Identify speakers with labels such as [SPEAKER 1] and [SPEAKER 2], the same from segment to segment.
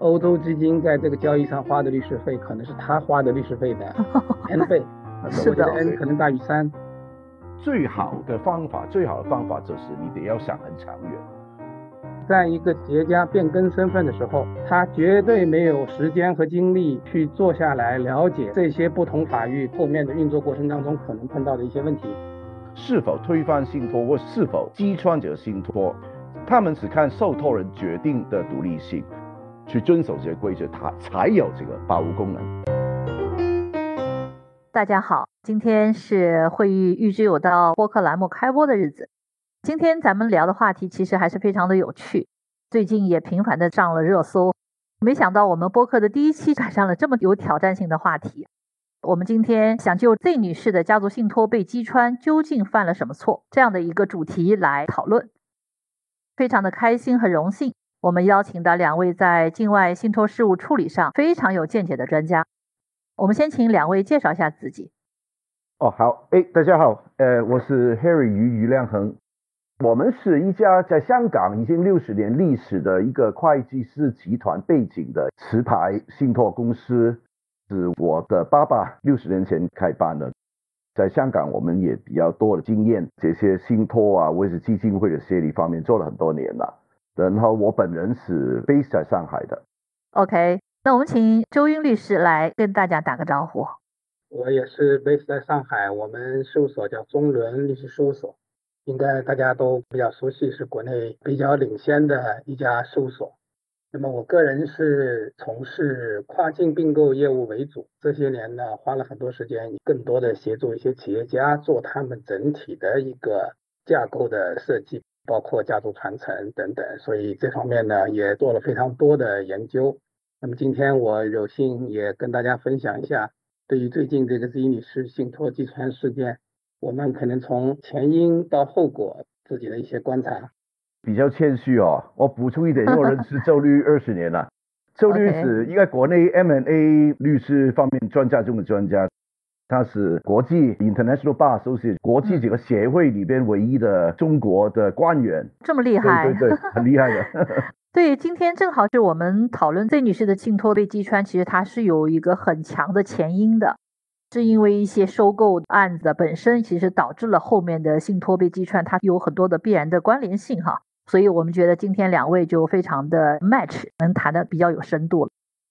[SPEAKER 1] 欧洲基金在这个交易上花的律师费，可能是他花的律师费的 n 倍，
[SPEAKER 2] 是的
[SPEAKER 1] ，n 可能大于三。
[SPEAKER 3] 最好的方法，最好的方法就是你得要想很长远。
[SPEAKER 1] 在一个企业家变更身份的时候，他绝对没有时间和精力去坐下来了解这些不同法律后面的运作过程当中可能碰到的一些问题，
[SPEAKER 3] 是否推翻信托或是否击穿这个信托，他们只看受托人决定的独立性，去遵守这些规则，它才有这个保护功能。
[SPEAKER 2] 大家好，今天是会议预知有道播客栏目开播的日子。今天咱们聊的话题其实还是非常的有趣，最近也频繁的上了热搜。没想到我们播客的第一期赶上了这么有挑战性的话题。我们今天想就 Z 女士的家族信托被击穿，究竟犯了什么错这样的一个主题来讨论。非常的开心和荣幸，我们邀请到两位在境外信托事务处理上非常有见解的专家。我们先请两位介绍一下自己。
[SPEAKER 3] 哦，好，哎，大家好，呃，我是 Harry 于于亮恒，我们是一家在香港已经六十年历史的一个会计师集团背景的持牌信托公司，是我的爸爸六十年前开办的。在香港，我们也比较多的经验，这些信托啊，或者是基金会的协理方面做了很多年了。然后我本人是 base 在上海的。
[SPEAKER 2] OK。那我们请周英律师来跟大家打个招呼。
[SPEAKER 1] 我也是 base 在上海，我们事务所叫中伦律师事务所，应该大家都比较熟悉，是国内比较领先的一家事务所。那么我个人是从事跨境并购业务为主，这些年呢花了很多时间，更多的协助一些企业家做他们整体的一个架构的设计，包括家族传承等等，所以这方面呢也做了非常多的研究。那么今天我有幸也跟大家分享一下，对于最近这个 Z 女士信托击穿事件，我们可能从前因到后果自己的一些观察。
[SPEAKER 3] 比较谦虚哦，我补充一点，因为我认识周律二十年了，周律师应该国内 M&A 律师方面专家中的专家，他是国际 International Bar Association 国际几个协会里边唯一的中国的官员。
[SPEAKER 2] 这么厉害？
[SPEAKER 3] 对对，很厉害的。
[SPEAKER 2] 对，今天正好是我们讨论 Z 女士的信托被击穿，其实它是有一个很强的前因的，是因为一些收购案子本身，其实导致了后面的信托被击穿，它有很多的必然的关联性哈。所以我们觉得今天两位就非常的 match，能谈的比较有深度了。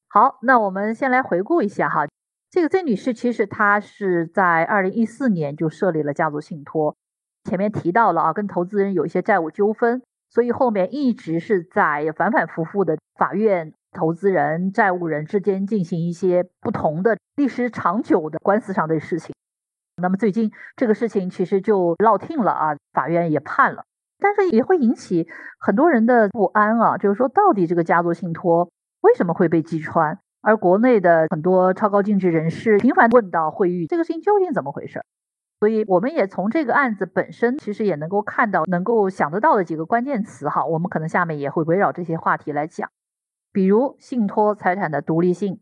[SPEAKER 2] 好，那我们先来回顾一下哈，这个 Z 女士其实她是在二零一四年就设立了家族信托，前面提到了啊，跟投资人有一些债务纠纷。所以后面一直是在反反复复的法院、投资人、债务人之间进行一些不同的历史长久的官司上的事情。那么最近这个事情其实就落听了啊，法院也判了，但是也会引起很多人的不安啊，就是说到底这个家族信托为什么会被击穿？而国内的很多超高净值人士频繁问到惠誉，这个事情究竟怎么回事？所以我们也从这个案子本身，其实也能够看到，能够想得到的几个关键词哈。我们可能下面也会围绕这些话题来讲，比如信托财产的独立性，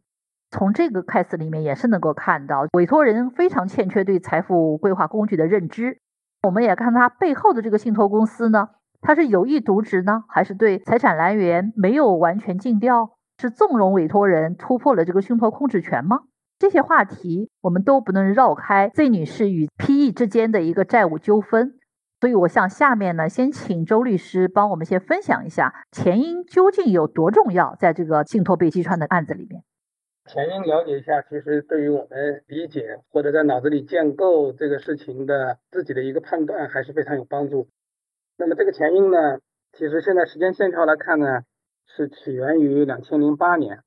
[SPEAKER 2] 从这个 case 里面也是能够看到，委托人非常欠缺对财富规划工具的认知。我们也看他背后的这个信托公司呢，它是有意渎职呢，还是对财产来源没有完全尽调，是纵容委托人突破了这个信托控制权吗？这些话题我们都不能绕开 Z 女士与 PE 之间的一个债务纠纷，所以我想下面呢，先请周律师帮我们先分享一下前因究竟有多重要，在这个信托被击穿的案子里面。
[SPEAKER 1] 前因了解一下，其实对于我们理解或者在脑子里建构这个事情的自己的一个判断还是非常有帮助。那么这个前因呢，其实现在时间线条来看呢，是起源于两千零八年。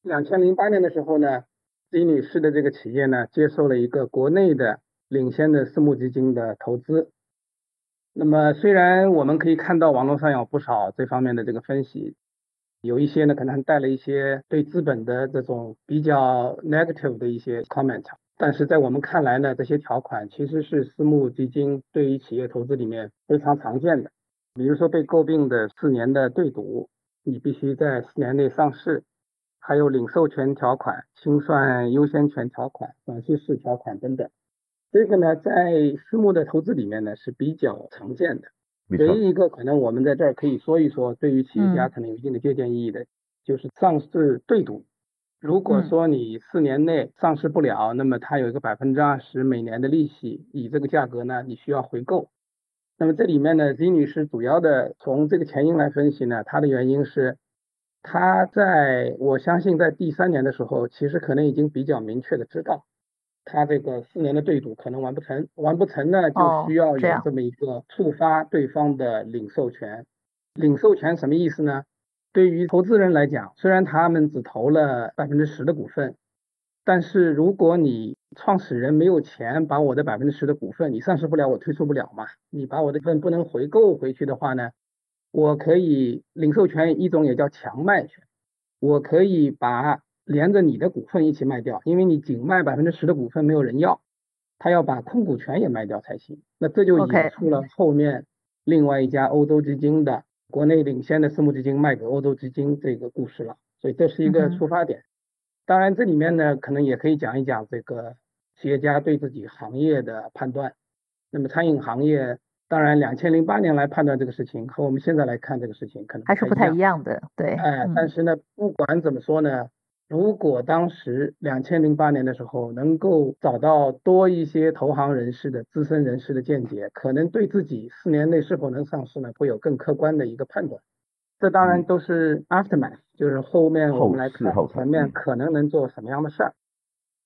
[SPEAKER 1] 两千零八年的时候呢。李女士的这个企业呢，接受了一个国内的领先的私募基金的投资。那么，虽然我们可以看到网络上有不少这方面的这个分析，有一些呢可能带了一些对资本的这种比较 negative 的一些 comment，但是在我们看来呢，这些条款其实是私募基金对于企业投资里面非常常见的。比如说被诟病的四年的对赌，你必须在四年内上市。还有领授权条款、清算优先权条款、短期式条款等等，这个呢，在私募的投资里面呢是比较常见的。唯一一个可能我们在这儿可以说一说，对于企业家可能有一定的借鉴意义的，就是上市对赌。如果说你四年内上市不了，那么它有一个百分之二十每年的利息，以这个价格呢，你需要回购。那么这里面呢，Z 女士主要的从这个前因来分析呢，她的原因是，她在我相信在第三年的时候，其实可能已经比较明确的知道，她这个四年的对赌可能完不成，完不成呢，就需要有这么一个触发对方的领授权。领授权什么意思呢？对于投资人来讲，虽然他们只投了百分之十的股份，但是如果你创始人没有钱把我的百分之十的股份，你上市不了，我退出不了嘛。你把我的份不能回购回去的话呢，我可以领授权一种也叫强卖权，我可以把连着你的股份一起卖掉，因为你仅卖百分之十的股份没有人要，他要把控股权也卖掉才行。那这就引出了后面另外一家欧洲基金的。国内领先的私募基金卖给欧洲基金这个故事了，所以这是一个出发点。当然，这里面呢，可能也可以讲一讲这个企业家对自己行业的判断。那么，餐饮行业，当然，两千零八年来判断这个事情，和我们现在来看这个事情，可能
[SPEAKER 2] 还是不太一样的。对，
[SPEAKER 1] 哎，但是呢，不管怎么说呢。如果当时两千零八年的时候能够找到多一些投行人士的资深人士的见解，可能对自己四年内是否能上市呢，会有更客观的一个判断。这当然都是 aftermath，就是后面我们来看前面可能能做什么样的事儿。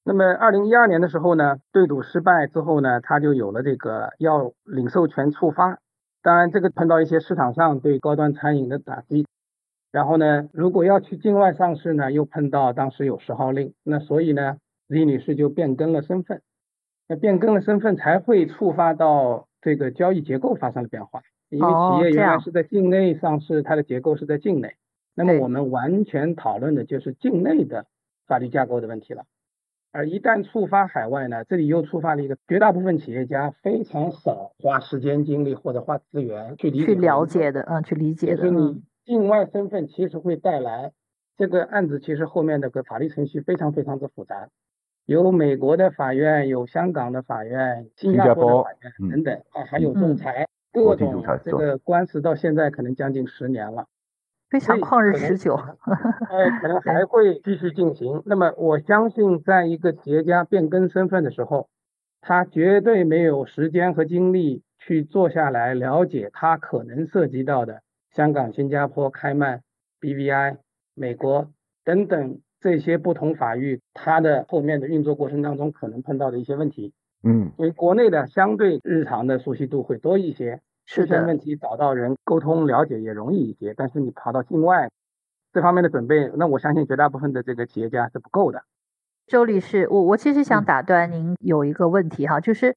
[SPEAKER 1] 那么二零一二年的时候呢，对赌失败之后呢，他就有了这个要领授权触发。当然这个碰到一些市场上对高端餐饮的打击。然后呢，如果要去境外上市呢，又碰到当时有十号令，那所以呢李女士就变更了身份，那变更了身份才会触发到这个交易结构发生了变化，因为企业原来是在境内上市，它的结构是在境内，那么我们完全讨论的就是境内的法律架构的问题了，而一旦触发海外呢，这里又触发了一个绝大部分企业家非常少花时间精力或者花资源去理
[SPEAKER 2] 去了解的，嗯，去理。解的，
[SPEAKER 1] 嗯。境外身份其实会带来这个案子，其实后面的个法律程序非常非常的复杂，有美国的法院，有香港的法院，新加坡的法院等等啊，还有仲。裁，各种这个官司到现在可能将近十年了，
[SPEAKER 2] 非常旷日持久。
[SPEAKER 1] 哎，可能还会继续进行。那么我相信，在一个企业家变更身份的时候，他绝对没有时间和精力去坐下来了解他可能涉及到的。香港、新加坡、开曼、BVI、美国等等这些不同法域，它的后面的运作过程当中可能碰到的一些问题，
[SPEAKER 3] 嗯，
[SPEAKER 1] 因为国内的相对日常的熟悉度会多一些，出现问题找到人沟通了解也容易一些，但是你跑到境外，这方面的准备，那我相信绝大部分的这个企业家是不够的。
[SPEAKER 2] 周律师，我我其实想打断您有一个问题哈，就是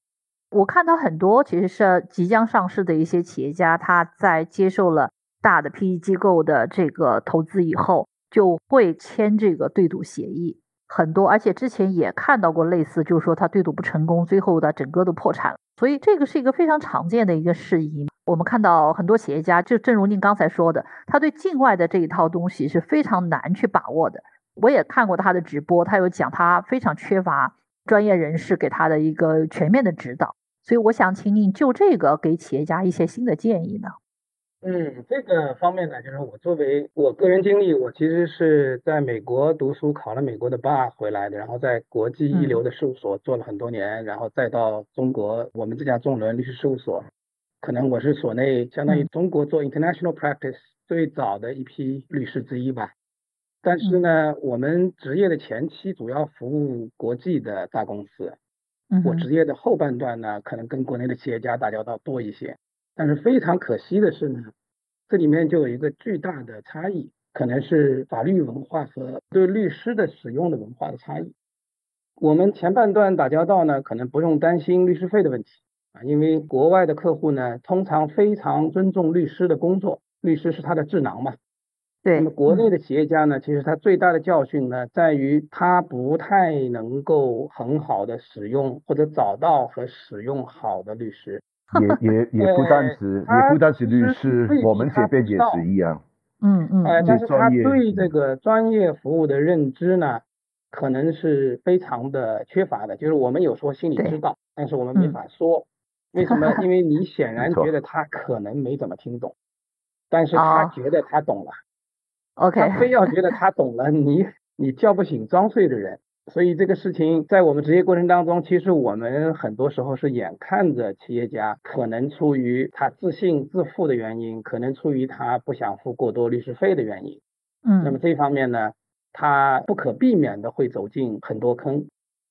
[SPEAKER 2] 我看到很多其实是即将上市的一些企业家，他在接受了。大的 PE 机构的这个投资以后，就会签这个对赌协议，很多，而且之前也看到过类似，就是说他对赌不成功，最后的整个都破产了。所以这个是一个非常常见的一个事宜。我们看到很多企业家，就正如您刚才说的，他对境外的这一套东西是非常难去把握的。我也看过他的直播，他有讲他非常缺乏专业人士给他的一个全面的指导。所以我想请您就这个给企业家一些新的建议呢。
[SPEAKER 1] 嗯，这个方面呢，就是我作为我个人经历，我其实是在美国读书，考了美国的 bar 回来的，然后在国际一流的事务所做了很多年，然后再到中国，我们这家众伦律师事务所，可能我是所内相当于中国做 international practice 最早的一批律师之一吧。但是呢，我们职业的前期主要服务国际的大公司，我职业的后半段呢，可能跟国内的企业家打交道多一些。但是非常可惜的是呢，这里面就有一个巨大的差异，可能是法律文化和对律师的使用的文化的差异。我们前半段打交道呢，可能不用担心律师费的问题啊，因为国外的客户呢，通常非常尊重律师的工作，律师是他的智囊嘛。
[SPEAKER 2] 对。
[SPEAKER 1] 那么国内的企业家呢，其实他最大的教训呢，在于他不太能够很好的使用或者找到和使用好的律师。
[SPEAKER 3] 也也 也不单是，也不单是律师，我们这边也是一样。
[SPEAKER 2] 嗯嗯。
[SPEAKER 1] 哎，但是他对这个专业服务的认知呢，可能是非常的缺乏的。就是我们有时候心里知道，但是我们没法说。为什么？因为你显然觉得他可能没怎么听懂，但是他觉得他懂了。
[SPEAKER 2] OK，
[SPEAKER 1] 他非要觉得他懂了你你叫不醒装睡的人。所以这个事情在我们职业过程当中，其实我们很多时候是眼看着企业家可能出于他自信自负的原因，可能出于他不想付过多律师费的原因，
[SPEAKER 2] 嗯，
[SPEAKER 1] 那么这方面呢，他不可避免的会走进很多坑。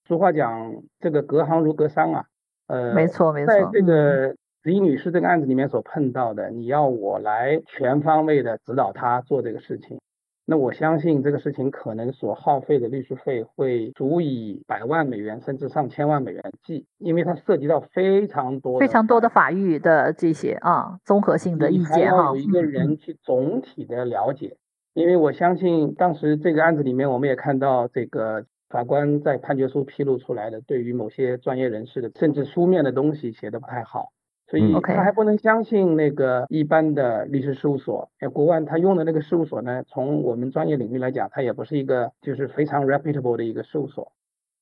[SPEAKER 1] 俗话讲，这个隔行如隔山啊，呃，
[SPEAKER 2] 没错没错，
[SPEAKER 1] 在这个李女士这个案子里面所碰到的，你要我来全方位的指导她做这个事情。那我相信这个事情可能所耗费的律师费会足以百万美元甚至上千万美元计，因为它涉及到非常多
[SPEAKER 2] 非常多的法律的这些啊综合性的意见哈。
[SPEAKER 1] 有一个人去总体的了解，因为我相信当时这个案子里面，我们也看到这个法官在判决书披露出来的对于某些专业人士的甚至书面的东西写的不太好。所以他还不能相信那个一般的律师事务所，哎，国外他用的那个事务所呢，从我们专业领域来讲，它也不是一个就是非常 reputable 的一个事务所，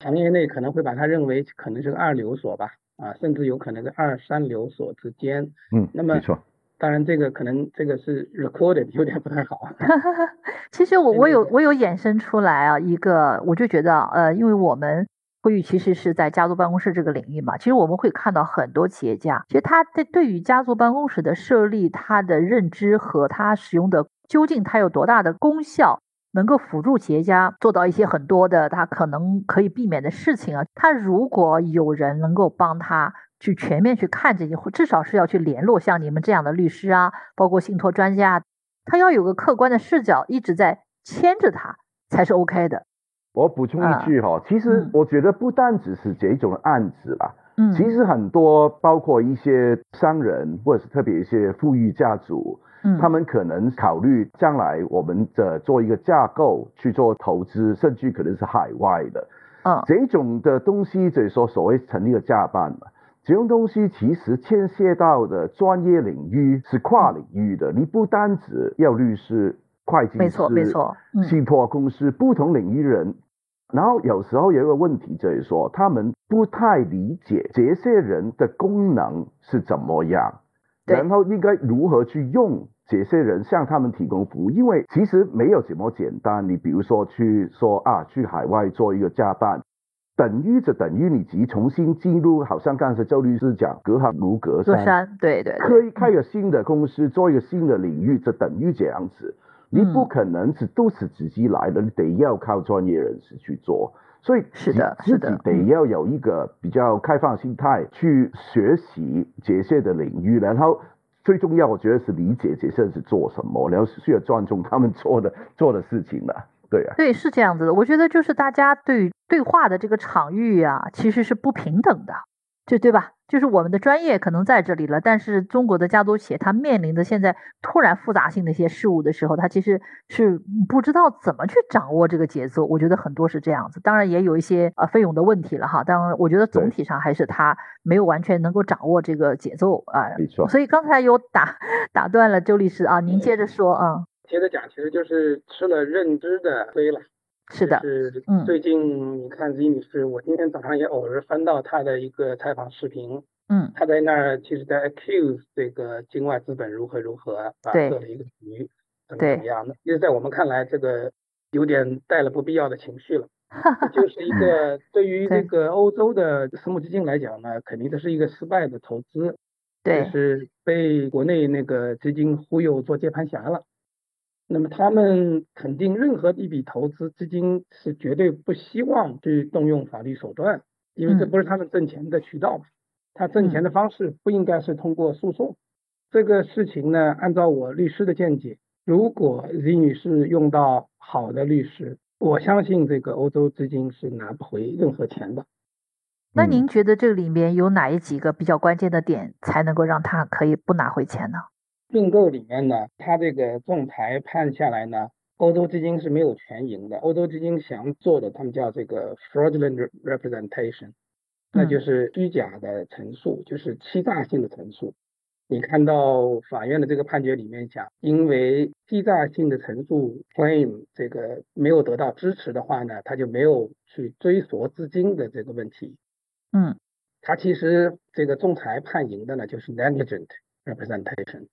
[SPEAKER 1] 行业内可能会把它认为可能是个二流所吧，啊，甚至有可能是二三流所之间。
[SPEAKER 3] 嗯，
[SPEAKER 1] 那么
[SPEAKER 3] 没错，
[SPEAKER 1] 当然这个可能这个是 recorded 有点不太好。
[SPEAKER 2] 其实我我有我有衍生出来啊，一个我就觉得呃，因为我们。会议其实是在家族办公室这个领域嘛，其实我们会看到很多企业家，其实他在对于家族办公室的设立，他的认知和他使用的究竟它有多大的功效，能够辅助企业家做到一些很多的他可能可以避免的事情啊。他如果有人能够帮他去全面去看这些，或至少是要去联络像你们这样的律师啊，包括信托专家，他要有个客观的视角一直在牵着他，才是 OK 的。
[SPEAKER 3] 我补充一句哈，其实我觉得不单只是这种案子啦，嗯，其实很多包括一些商人或者是特别一些富裕家族，嗯，他们可能考虑将来我们的做一个架构去做投资，甚至可能是海外的，嗯，这种的东西就是说所谓成立的架办嘛，这种东西其实牵涉到的专业领域是跨领域的，你不单只要律师。会计师、
[SPEAKER 2] 没错没错，
[SPEAKER 3] 信托公司不同领域人，然后有时候有一个问题就是说，他们不太理解这些人的功能是怎么样，然后应该如何去用这些人向他们提供服务，因为其实没有这么简单。你比如说去说啊，去海外做一个加班，等于就等于你即重新进入，好像刚才周律师讲，隔行如隔山，
[SPEAKER 2] 隔山，对对，
[SPEAKER 3] 可以开个新的公司，做一个新的领域，就等于这样子。你不可能是都是自己来的，你得要靠专业人士去做，所以
[SPEAKER 2] 是的，是的，
[SPEAKER 3] 得要有一个比较开放心态去学习这些的领域，然后最重要，我觉得是理解这些是做什么，然后需要尊重他们做的做的事情了，对啊，
[SPEAKER 2] 对，是这样子的，我觉得就是大家对对话的这个场域啊，其实是不平等的。就对吧？就是我们的专业可能在这里了，但是中国的家族企业它面临的现在突然复杂性的一些事物的时候，它其实是不知道怎么去掌握这个节奏。我觉得很多是这样子，当然也有一些呃费用的问题了哈。当然，我觉得总体上还是他没有完全能够掌握这个节奏啊。
[SPEAKER 3] 没错。
[SPEAKER 2] 所以刚才有打打断了周律师啊，您接着说啊。
[SPEAKER 1] 接着讲，其实就是吃了认知的亏了。
[SPEAKER 2] 是的，
[SPEAKER 1] 是最近你看，李女士，我今天早上也偶尔翻到她的一个采访视频，
[SPEAKER 2] 嗯，
[SPEAKER 1] 她在那儿其实在 accuse 这个境外资本如何如何啊设了一个局，怎么怎么样的，其实在我们看来，这个有点带了不必要的情绪了，就 是一个对于这个欧洲的私募基金来讲呢，肯定这是一个失败的投资，
[SPEAKER 2] 对，
[SPEAKER 1] 是被国内那个基金忽悠做接盘侠了。那么他们肯定任何一笔投资资金是绝对不希望去动用法律手段，因为这不是他们挣钱的渠道。他挣钱的方式不应该是通过诉讼。这个事情呢，按照我律师的见解，如果李女士用到好的律师，我相信这个欧洲资金是拿不回任何钱的。
[SPEAKER 2] 那您觉得这里面有哪一几个比较关键的点，才能够让他可以不拿回钱呢？
[SPEAKER 1] 并购里面呢，他这个仲裁判下来呢，欧洲基金是没有全赢的。欧洲基金想做的，他们叫这个 fraudulent representation，那就是虚假的陈述，就是欺诈性的陈述。你看到法院的这个判决里面讲，因为欺诈性的陈述 claim 这个没有得到支持的话呢，他就没有去追索资金的这个问题。
[SPEAKER 2] 嗯，
[SPEAKER 1] 他其实这个仲裁判赢的呢，就是 negligent representation。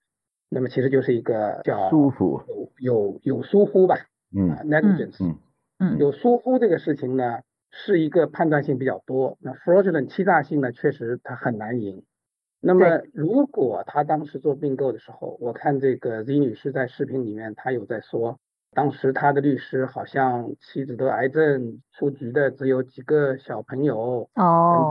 [SPEAKER 1] 那么其实就是一个叫
[SPEAKER 3] 疏忽，
[SPEAKER 1] 有有有疏忽吧，
[SPEAKER 3] 嗯
[SPEAKER 1] 啊，negligence，
[SPEAKER 3] 嗯
[SPEAKER 2] 嗯
[SPEAKER 1] 有疏忽这个事情呢，是一个判断性比较多。那 fraudulent 欺诈性呢，确实它很难赢。那么如果他当时做并购的时候，我看这个 Z 女士在视频里面，她有在说，当时她的律师好像妻子得癌症，出局的只有几个小朋友。
[SPEAKER 2] 哦，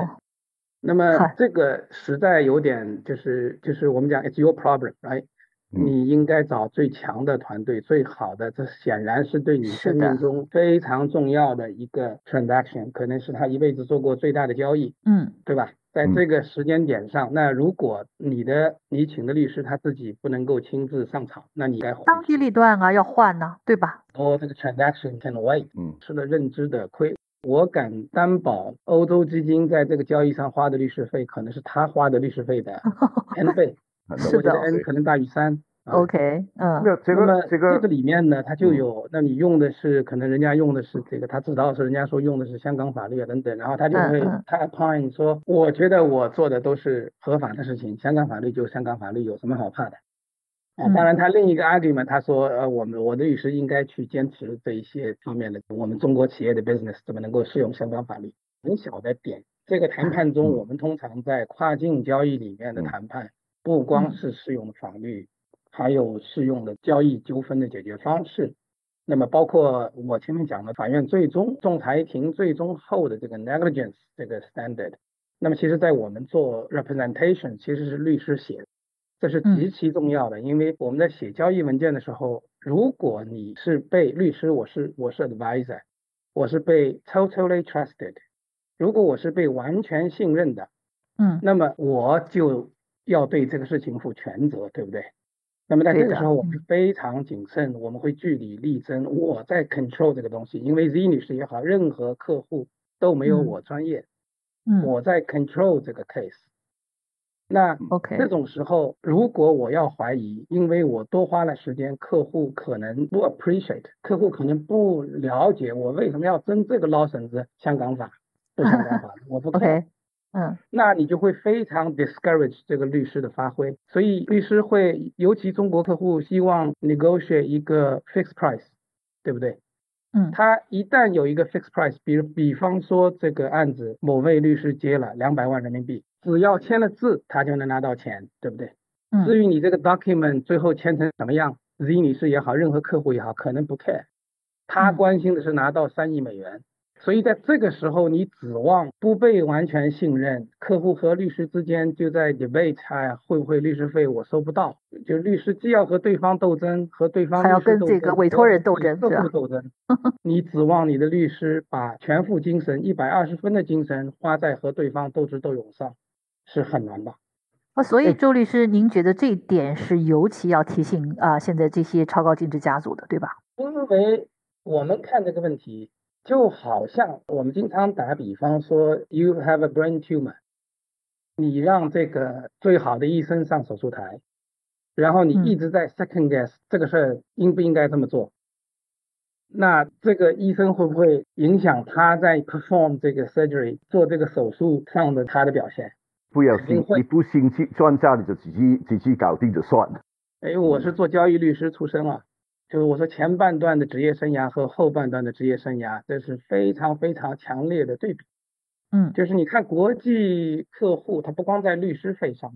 [SPEAKER 1] 那么这个实在有点就是就是我们讲 it's your problem，right？
[SPEAKER 3] 嗯
[SPEAKER 1] 你应该找最强的团队，最好的，这显然是对你生命中非常重要的一个 transaction，可能是他一辈子做过最大的交易，
[SPEAKER 2] 嗯。
[SPEAKER 1] 对吧？在
[SPEAKER 3] 嗯。
[SPEAKER 1] 这个时间点上，那如果你的你请的律师他自己不能够亲自上场，那你该
[SPEAKER 2] 当机立断啊，要换呢、对吧？
[SPEAKER 1] 哦，这个 transaction can wait，
[SPEAKER 3] 嗯。
[SPEAKER 1] 吃了认知的亏。我敢担保，欧洲基金在这个交易上花的律师费，可能是他花的律师费的 n 倍，
[SPEAKER 3] 很
[SPEAKER 2] 是的
[SPEAKER 1] 我觉得 n 可能大于三。啊
[SPEAKER 2] OK，嗯
[SPEAKER 3] 没有这
[SPEAKER 1] 那么
[SPEAKER 3] 个这个
[SPEAKER 1] 里面呢，它就
[SPEAKER 3] 嗯
[SPEAKER 1] 有，那你用的是可能人家用的是这个，他知道是人家说用的是香港法律啊等等，然后他就会他 point 说，我觉得我做的都是合法的事情，香港法律就香港法律，有什么好怕的？啊，
[SPEAKER 2] 嗯
[SPEAKER 1] 当然他另一个 argument 他说，呃，我们我的律师应该去坚持这一些方面的，我们中国企业的 business 怎么能够适用香港法律？很小的点，这个谈判中，
[SPEAKER 3] 嗯
[SPEAKER 1] 我们通常在跨境交易里面的
[SPEAKER 3] 嗯
[SPEAKER 1] 谈判，不光
[SPEAKER 2] 嗯。
[SPEAKER 1] 是适用法律。还有适用的交易纠纷的解决方式，那么包括我前面讲的法院最终仲裁庭最终后的这个 negligence 这个 standard，那么其实在我们做 representation 其实是律师写的，这是极其重要的，因为我们在写交易文件的时候，如果你是被律师，我是我是 advisor，我是被 totally trusted，如果我是被完全信任的，
[SPEAKER 2] 嗯。
[SPEAKER 1] 那么我就要对这个事情负全责，对不对？那么在这个时候，我们
[SPEAKER 2] 嗯
[SPEAKER 1] 非常谨慎，我们会据理力争，我在 control 这个东西，因为 Z 女士也好，任何客户都没有
[SPEAKER 2] 嗯
[SPEAKER 1] 我专业，
[SPEAKER 2] 嗯
[SPEAKER 1] 我在 control 这个 case。那
[SPEAKER 2] ，OK，
[SPEAKER 1] 这种时候，如果我要怀疑，因为我多花了时间，客户可能不 appreciate，客户可能不了解我为什么要争这个捞绳子，香港法不香港法，我不 care。
[SPEAKER 2] 嗯
[SPEAKER 1] 那你就会非常 discourage 这个律师的发挥，所以律师会，尤其中国客户希望 negotiate 一个 fixed price，对不对？
[SPEAKER 2] 嗯
[SPEAKER 1] 他一旦有一个 fixed price，比如比方说这个案子某位律师接了两百万人民币，只要签了字，他就能拿到钱，对不对？至
[SPEAKER 2] 嗯
[SPEAKER 1] 于你这个 document 最后签成什么样，Z 女士也好，任何客户也好，可能不 care，他
[SPEAKER 2] 嗯
[SPEAKER 1] 关心的是拿到三亿美元。所以在这个时候，你指望不被完全信任，客户和律师之间就在 debate，哎，会不会律师费我收不到？就律师既要和对方斗争，和对方
[SPEAKER 2] 还要跟这个委托人斗争客
[SPEAKER 1] 户斗争。你指望你的律师把全副精神、一百二十分的精神花在和对方斗智斗勇上，是很难的。
[SPEAKER 2] 啊，所以周律师，您觉得这一点是尤其要提醒啊、现在这些超高净值家族的，对吧？
[SPEAKER 1] 因为我们看这个问题，就好像我们经常打比方说，you have a brain tumor，你让这个最好的医生上手术台，然后你
[SPEAKER 2] 嗯
[SPEAKER 1] 一直在 second guess 这个事儿应不应该这么做，那这个医生会不会影响他在 perform 这个 surgery 做这个手术上的他的表现？
[SPEAKER 3] 不要信，
[SPEAKER 1] 肯定会
[SPEAKER 3] 你不信去专家，你就自己自己搞定就算了。
[SPEAKER 1] 哎，我是做交易律师出身啊，就是我说前半段的职业生涯和后半段的职业生涯，这是非常非常强烈的对比。
[SPEAKER 2] 嗯
[SPEAKER 1] 就是你看国际客户，他不光在律师费上，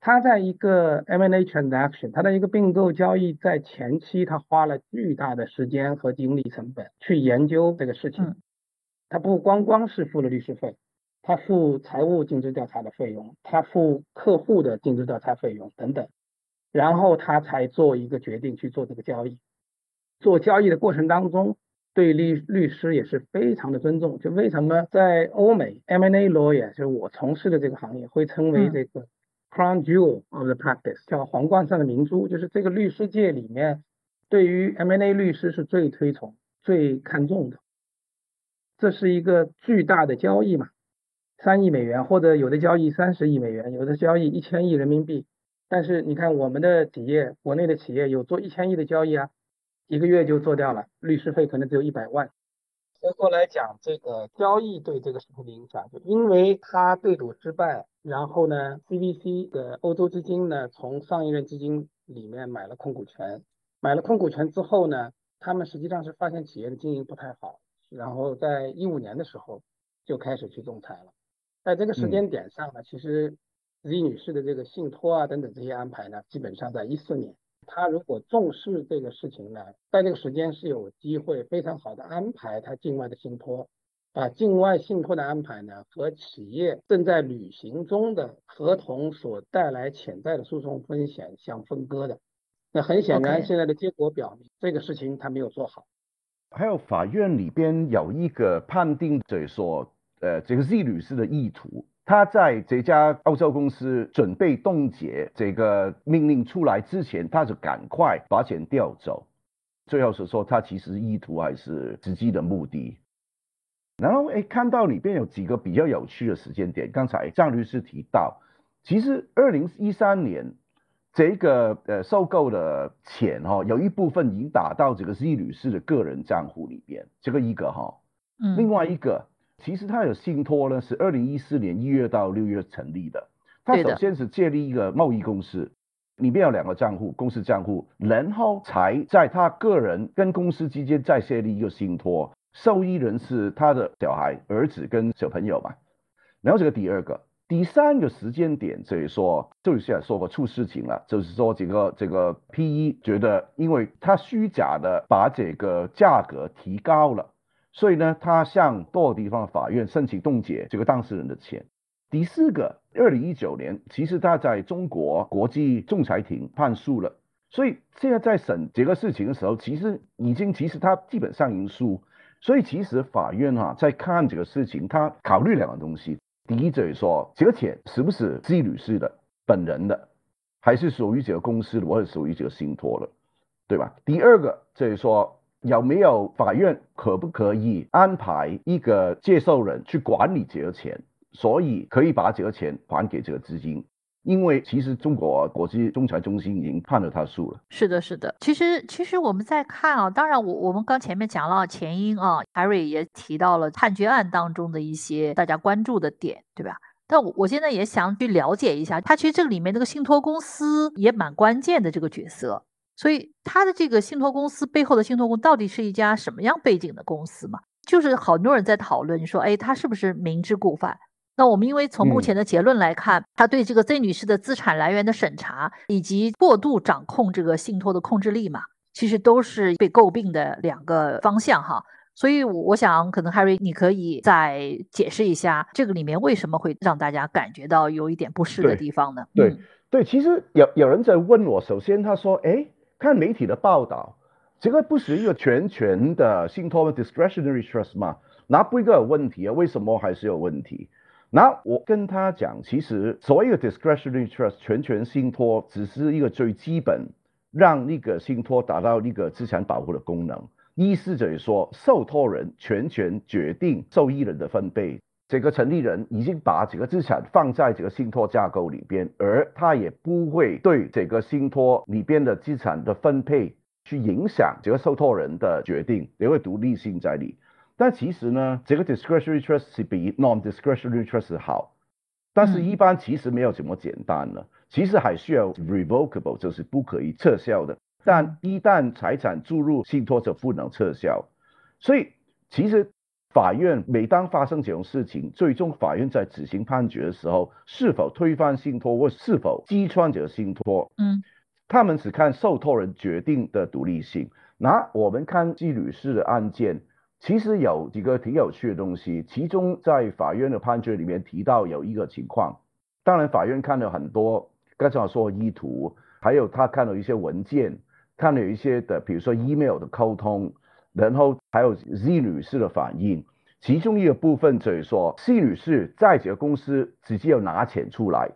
[SPEAKER 1] 他在一个 M&A transaction，他的一个并购交易在前期，他花了巨大的时间和精力成本去研究这个事情
[SPEAKER 2] 嗯。
[SPEAKER 1] 他不光光是付了律师费，他付财务尽职调查的费用，他付客户的尽职调查费用等等，然后他才做一个决定去做这个交易。做交易的过程当中，对律律师也是非常的尊重。就为什么在欧美 M&A lawyer 就是我从事的这个行业，会称为
[SPEAKER 2] 嗯
[SPEAKER 1] 这个 crown jewel of the practice，叫皇冠上的明珠，就是这个律师界里面对于 M&A 律师是最推崇、最看重的。这是一个巨大的交易嘛，三亿美元，或者有的交易三十亿美元，有的交易一千亿人民币。但是你看我们的企业，国内的企业有做一千亿的交易啊，一个月就做掉了，律师费可能只有一百万。回过来讲这个交易对这个事情的影响，就因为他对赌失败，然后呢，CVC 的欧洲基金呢，从上一任基金里面买了控股权，买了控股权之后呢，他们实际上是发现企业的经营不太好，然后在一五年的时候就开始去仲裁了。在这个时间点上呢，其实 Z 女士的这个信托啊等等这些安排呢，基本上在一四年，她如果重视这个事情呢，在这个时间是有机会非常好的安排他境外的信托，把境外信托的安排呢和企业正在履行中的合同所带来潜在的诉讼风险相分割的。那很显然，现在的结果表明这个事情他没有做好。
[SPEAKER 3] 还有法院里边有一个判定者说。呃，这个 Z 女士的意图，她在这家澳洲公司准备冻结这个命令出来之前，他就赶快把钱调走。最后是说，他其实意图还是实际的目的。然后，哎，看到里边有几个比较有趣的时间点。刚才张律师提到，其实二零一三年这个呃收购的钱哈，有一部分已经打到这个 Z 女士的个人账户里边，这个一个哈，嗯，另外一个。其实他有信托呢，是二零一四年一月到六月成立的。他首先是建立一个贸易公司，里面有两个账户，公司账户，然后才在他个人跟公司之间再设立一个信托，受益人是他的小孩、儿子跟小朋友嘛。然后这个第二个、第三个时间点，就是说，就是说过出事情了，就是说这个这个 P E 觉得，因为他虚假的把这个价格提高了。所以呢，他向多个地方法院申请冻结这个当事人的钱。第四个，二零一九年，其实他在中国国际仲裁庭判诉了。所以现在在审这个事情的时候，其实已经其实他基本上赢输。所以其实法院哈在看这个事情，他考虑两个东西：第一就是说，这个钱是不是季女士的本人的，还是属于这个公司的，或者属于这个信托的，对吧？第二个就是说。有没有法院可不可以安排一个接受人去管理这个钱，所以可以把这个钱还给这个资金？因为其实中国国际仲裁中心已经判了他输了。
[SPEAKER 2] 是的，是的。其实，其实我们在看啊，当然我我们刚前面讲了前因啊，Harry 也提到了判决案当中的一些大家关注的点，对吧？但我我现在也想去了解一下，他其实这个里面那个信托公司也蛮关键的这个角色。所以他的这个信托公司背后的信托公到底是一家什么样背景的公司嘛？就是好多人在讨论说，哎，他是不是明知故犯？那我们因为从目前的结论来看，他对这个 Z 女士的资产来源的审查以及过度掌控这个信托的控制力嘛，其实都是被诟病的两个方向哈。所以我想，可能 Harry 你可以再解释一下这个里面为什么会让大家感觉到有一点不适的地方呢？
[SPEAKER 3] 对对，其实有有人在问我，首先他说，哎。看媒体的报道，这个不是一个全权的信托 discretionary trust 吗？那不一个有问题啊？为什么还是有问题？那我跟他讲，其实所有 discretionary trust 全权信托只是一个最基本，让那个信托达到一个资产保护的功能。意思就是说，受托人全权决定受益人的分配。这个成立人已经把这个资产放在这个信托架构里边，而他也不会对这个信托里边的资产的分配去影响这个受托人的决定，也会独立性在里。但其实呢，这个 discretionary trust 是比 non-discretionary trust 好，但是一般其实没有这么简单了，其实还需要 revocable，就是不可以撤销的。但一旦财产注入信托就不能撤销，所以其实。法院每当发生这种事情，最终法院在执行判决的时候，是否推翻信托或是否击穿这个信托，嗯，他们只看受托人决定的独立性。那我们看季女士的案件，其实有几个挺有趣的东西。其中在法院的判决里面提到有一个情况，当然法院看了很多，刚才我说意图，还有他看了一些文件，看了一些的，比如说 email 的沟通。然后还有 Z 女士的反应，其中一个部分就是说，C 女士在这个公司直接要拿钱出来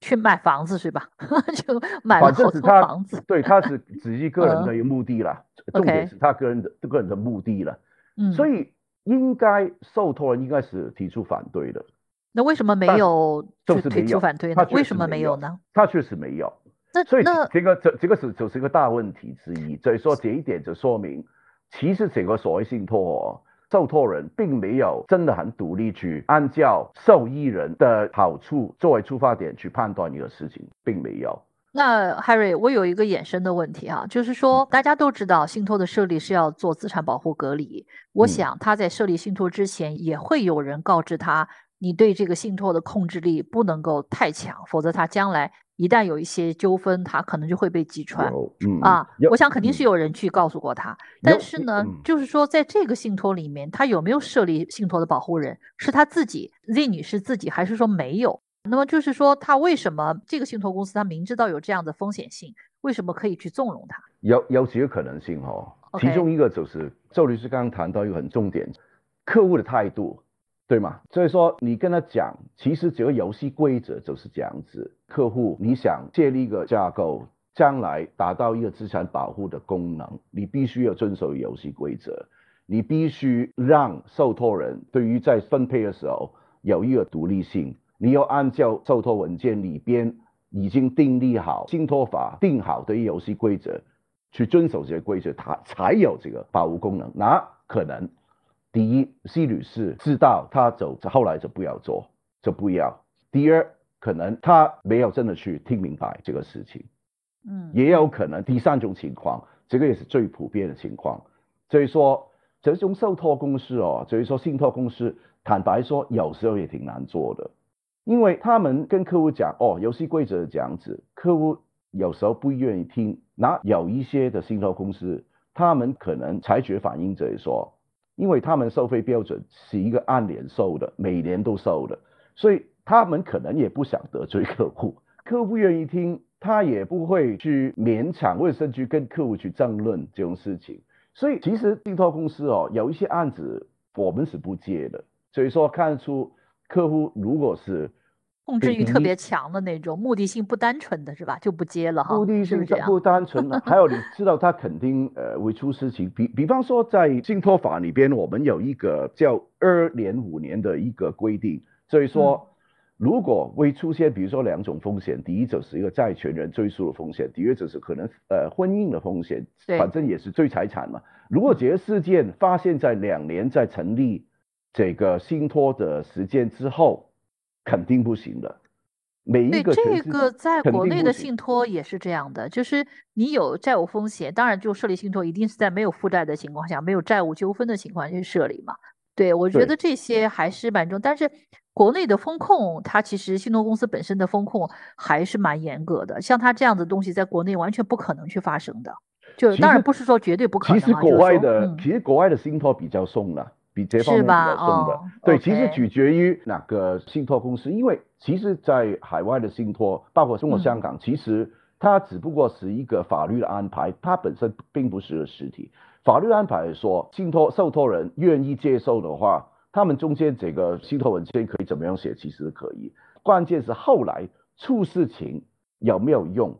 [SPEAKER 2] 去买房子是吧？就买了好多房子。
[SPEAKER 3] 对，他是直接个人的一个目的了，重点是他个人的个人的目的了。嗯，所以应该受托人应该是提出反对的。
[SPEAKER 2] 那为什么没有
[SPEAKER 3] 就是
[SPEAKER 2] 提出反对呢？为什么没有呢？
[SPEAKER 3] 他确实没有。那所以这个这这个是就是一个大问题之一。所以说这一点就说明。其实整个所谓信托受托人并没有真的很独立去按照受益人的好处作为出发点去判断一个事情，并没有。
[SPEAKER 2] 那 Harry，我有一个衍生的问题哈，就是说大家都知道信托的设立是要做资产保护隔离，我想他在设立信托之前，也会有人告知他，你对这个信托的控制力不能够太强，否则他将来一旦有一些纠纷，他可能就会被击穿。嗯啊，我想肯定是有人去告诉过他，但是呢，就是说在这个信托里面，他有没有设立信托的保护人？是他自己 Z 女士自己，还是说没有？那么就是说，他为什么这个信托公司他明知道有这样的风险性，为什么可以去纵容他？
[SPEAKER 3] 有有几个可能性哦，其中一个就是周律师刚刚谈到一个很重点，客户的态度，对吗？所以说你跟他讲，其实这个游戏规则就是这样子，客户你想建立一个架构，将来达到一个资产保护的功能，你必须要遵守游戏规则，你必须让受托人对于在分配的时候有一个独立性。你要按照受托文件里边已经订立好信托法定好的游戏规则去遵守这些规则，它才有这个保护功能。那可能第一，C 女士知道她走后来就不要做，就不要。第二，可能她没有真的去听明白这个事情。
[SPEAKER 2] 嗯，
[SPEAKER 3] 也有可能第三种情况，这个也是最普遍的情况。所以说，这种受托公司哦，所以说信托公司，坦白说，有时候也挺难做的。因为他们跟客户讲哦，游戏规则这样子，客户有时候不愿意听。那有一些的信托公司，他们可能采取反应者说，因为他们收费标准是一个按年收的，每年都收的，所以他们可能也不想得罪客户。客户愿意听，他也不会去勉强，或者甚至跟客户去争论这种事情。所以其实信托公司哦，有一些案子我们是不接的。所以说看出。客户如果是
[SPEAKER 2] 控制欲特别强的那种，目的性不单纯的是吧，就不接了哈。
[SPEAKER 3] 目的性不单纯的，还有你知道他肯定呃会出事情。比比方说在信托法里边，我们有一个叫二年五年的一个规定，所以说如果会出现比如说两种风险，第一就是一个债权人追诉的风险，第二就是可能呃婚姻的风险，反正也是追财产嘛。如果这个事件发现在两年在成立。这个信托的时间之后，肯定不行的。每一个
[SPEAKER 2] 这个在国内的信托也是这样的，就是你有债务风险，当然就设立信托一定是在没有负债的情况下，没有债务纠纷的情况下设立嘛。对，我觉得这些还是蛮重，但是国内的风控，它其实信托公司本身的风控还是蛮严格的。像它这样的东西，在国内完全不可能去发生的。就当然不是说绝对不可能。
[SPEAKER 3] 其实国外的，其实国外的信托比较松的。比这方面比较松的，对，其实取决于哪个信托公司，因为其实，在海外的信托，包括中国香港，其实它只不过是一个法律的安排，它本身并不是个实体。法律安排说，信托受托人愿意接受的话，他们中间这个信托文件可以怎么样写，其实可以。关键是后来出事情有没有用。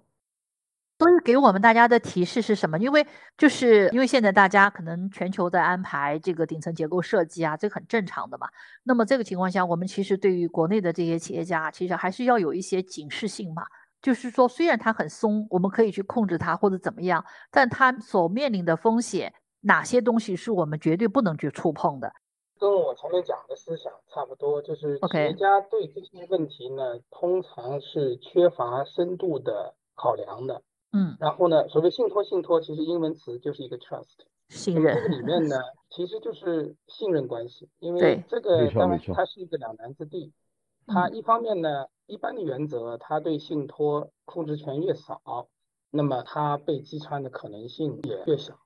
[SPEAKER 2] 所以给我们大家的提示是什么？因为就是因为现在大家可能全球在安排这个顶层结构设计啊，这个很正常的嘛。那么这个情况下，我们其实对于国内的这些企业家，其实还是要有一些警示性嘛。就是说，虽然它很松，我们可以去控制它或者怎么样，但它所面临的风险，哪些东西是我们绝对不能去触碰的？
[SPEAKER 1] 跟我前面讲的思想差不多，就是企业家对这些问题呢，通常是缺乏深度的考量的。
[SPEAKER 2] 嗯，
[SPEAKER 1] 然后呢，所谓信托，信托其实英文词就是一个 trust，
[SPEAKER 2] 信任。
[SPEAKER 1] 这个里面呢，其实就是信任关系，因为这个当然它是一个两难之地。它一方面呢，一般的原则，它对信托控制权越少，那么它被击穿的可能性也越小。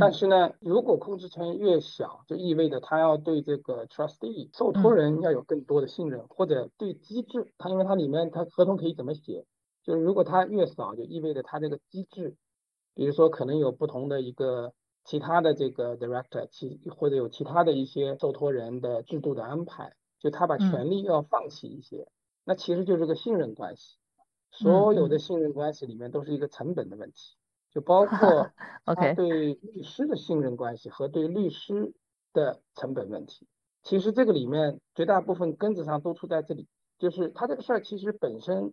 [SPEAKER 1] 但是呢，如果控制权越小，就意味着他要对这个 trustee 受托人要有更多的信任，或者对机制，它因为它里面它合同可以怎么写？就是如果它越少，就意味着它这个机制，比如说可能有不同的一个其他的这个 director，其或者有其他的一些受托人的制度的安排，就他把权利要放弃一些，那其实就是个信任关系。所有的信任关系里面都是一个成本的问题，就包括 他对律师的信任关系和对律师的成本问题。其实这个里面绝大部分根子上都出在这里，就是他这个事儿其实本身。